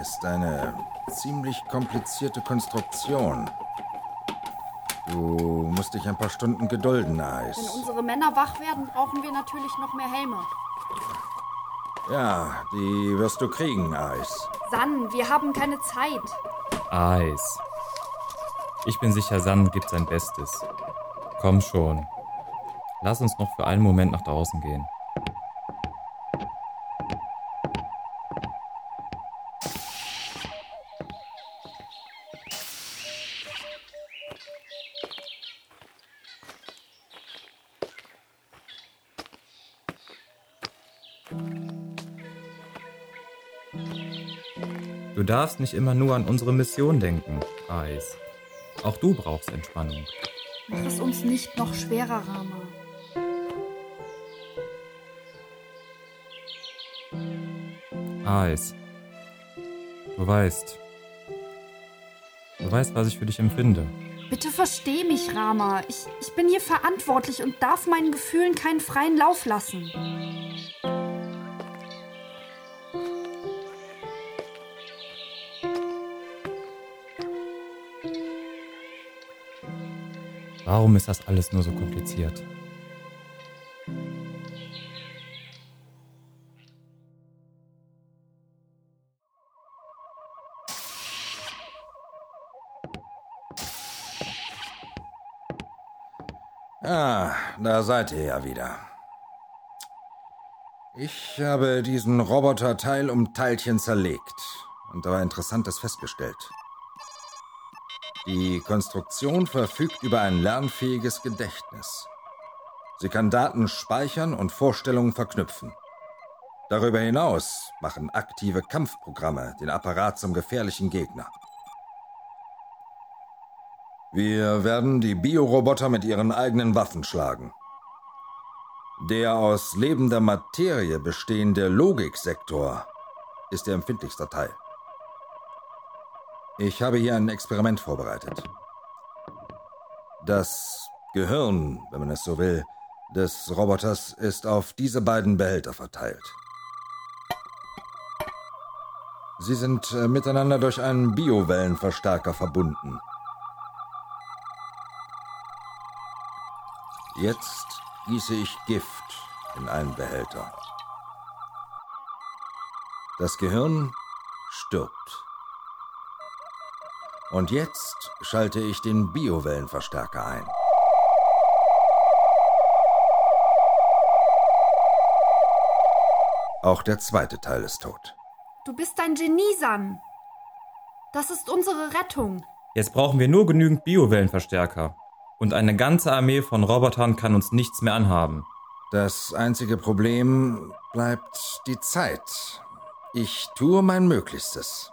ist eine ziemlich komplizierte Konstruktion. Du musst dich ein paar Stunden gedulden, Eis. Wenn unsere Männer wach werden, brauchen wir natürlich noch mehr Helme. Ja, die wirst du kriegen, Eis. San, wir haben keine Zeit. Eis. Ich bin sicher, San gibt sein Bestes. Komm schon. Lass uns noch für einen Moment nach draußen gehen. Du darfst nicht immer nur an unsere Mission denken, Eis. Auch du brauchst Entspannung. Mach es uns nicht noch schwerer, Rama. Eis. Du weißt. Du weißt, was ich für dich empfinde. Bitte versteh mich, Rama. Ich, ich bin hier verantwortlich und darf meinen Gefühlen keinen freien Lauf lassen. Warum ist das alles nur so kompliziert? Ah, da seid ihr ja wieder. Ich habe diesen Roboter Teil um Teilchen zerlegt und dabei Interessantes festgestellt. Die Konstruktion verfügt über ein lernfähiges Gedächtnis. Sie kann Daten speichern und Vorstellungen verknüpfen. Darüber hinaus machen aktive Kampfprogramme den Apparat zum gefährlichen Gegner. Wir werden die Bioroboter mit ihren eigenen Waffen schlagen. Der aus lebender Materie bestehende Logiksektor ist der empfindlichste Teil. Ich habe hier ein Experiment vorbereitet. Das Gehirn, wenn man es so will, des Roboters ist auf diese beiden Behälter verteilt. Sie sind äh, miteinander durch einen Biowellenverstärker verbunden. Jetzt gieße ich Gift in einen Behälter. Das Gehirn stirbt. Und jetzt schalte ich den Biowellenverstärker ein. Auch der zweite Teil ist tot. Du bist ein Genie, San. Das ist unsere Rettung. Jetzt brauchen wir nur genügend Biowellenverstärker. Und eine ganze Armee von Robotern kann uns nichts mehr anhaben. Das einzige Problem bleibt die Zeit. Ich tue mein Möglichstes.